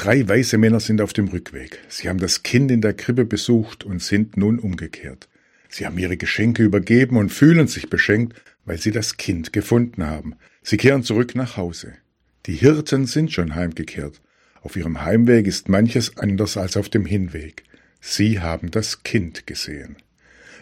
Drei weiße Männer sind auf dem Rückweg. Sie haben das Kind in der Krippe besucht und sind nun umgekehrt. Sie haben ihre Geschenke übergeben und fühlen sich beschenkt, weil sie das Kind gefunden haben. Sie kehren zurück nach Hause. Die Hirten sind schon heimgekehrt. Auf ihrem Heimweg ist manches anders als auf dem Hinweg. Sie haben das Kind gesehen.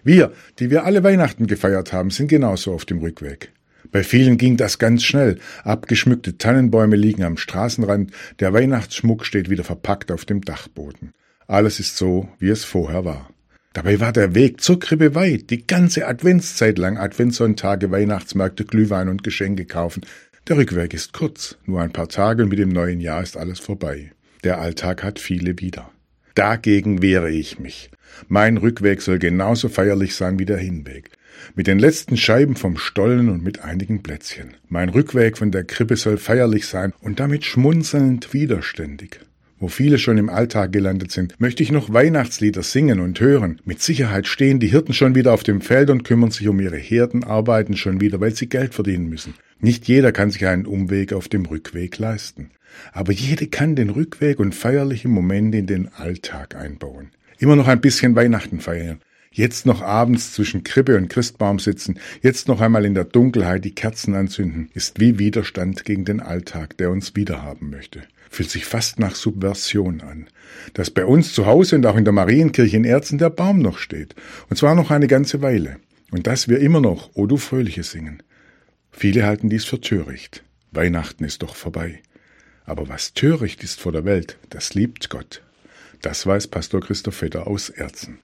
Wir, die wir alle Weihnachten gefeiert haben, sind genauso auf dem Rückweg. Bei vielen ging das ganz schnell. Abgeschmückte Tannenbäume liegen am Straßenrand, der Weihnachtsschmuck steht wieder verpackt auf dem Dachboden. Alles ist so, wie es vorher war. Dabei war der Weg zur Krippe weit, die ganze Adventszeit lang Adventssonntage, Weihnachtsmärkte, Glühwein und Geschenke kaufen. Der Rückweg ist kurz, nur ein paar Tage und mit dem neuen Jahr ist alles vorbei. Der Alltag hat viele wieder. Dagegen wehre ich mich. Mein Rückweg soll genauso feierlich sein wie der Hinweg. Mit den letzten Scheiben vom Stollen und mit einigen Plätzchen. Mein Rückweg von der Krippe soll feierlich sein und damit schmunzelnd widerständig. Wo viele schon im Alltag gelandet sind, möchte ich noch Weihnachtslieder singen und hören. Mit Sicherheit stehen die Hirten schon wieder auf dem Feld und kümmern sich um ihre Herden, arbeiten schon wieder, weil sie Geld verdienen müssen. Nicht jeder kann sich einen Umweg auf dem Rückweg leisten. Aber jede kann den Rückweg und feierliche Momente in den Alltag einbauen. Immer noch ein bisschen Weihnachten feiern. Jetzt noch abends zwischen Krippe und Christbaum sitzen, jetzt noch einmal in der Dunkelheit die Kerzen anzünden, ist wie Widerstand gegen den Alltag, der uns wiederhaben möchte. Fühlt sich fast nach Subversion an. Dass bei uns zu Hause und auch in der Marienkirche in Erzen der Baum noch steht. Und zwar noch eine ganze Weile. Und dass wir immer noch O du Fröhliche singen. Viele halten dies für töricht. Weihnachten ist doch vorbei. Aber was töricht ist vor der Welt, das liebt Gott. Das weiß Pastor Christoph Vetter aus Erzen.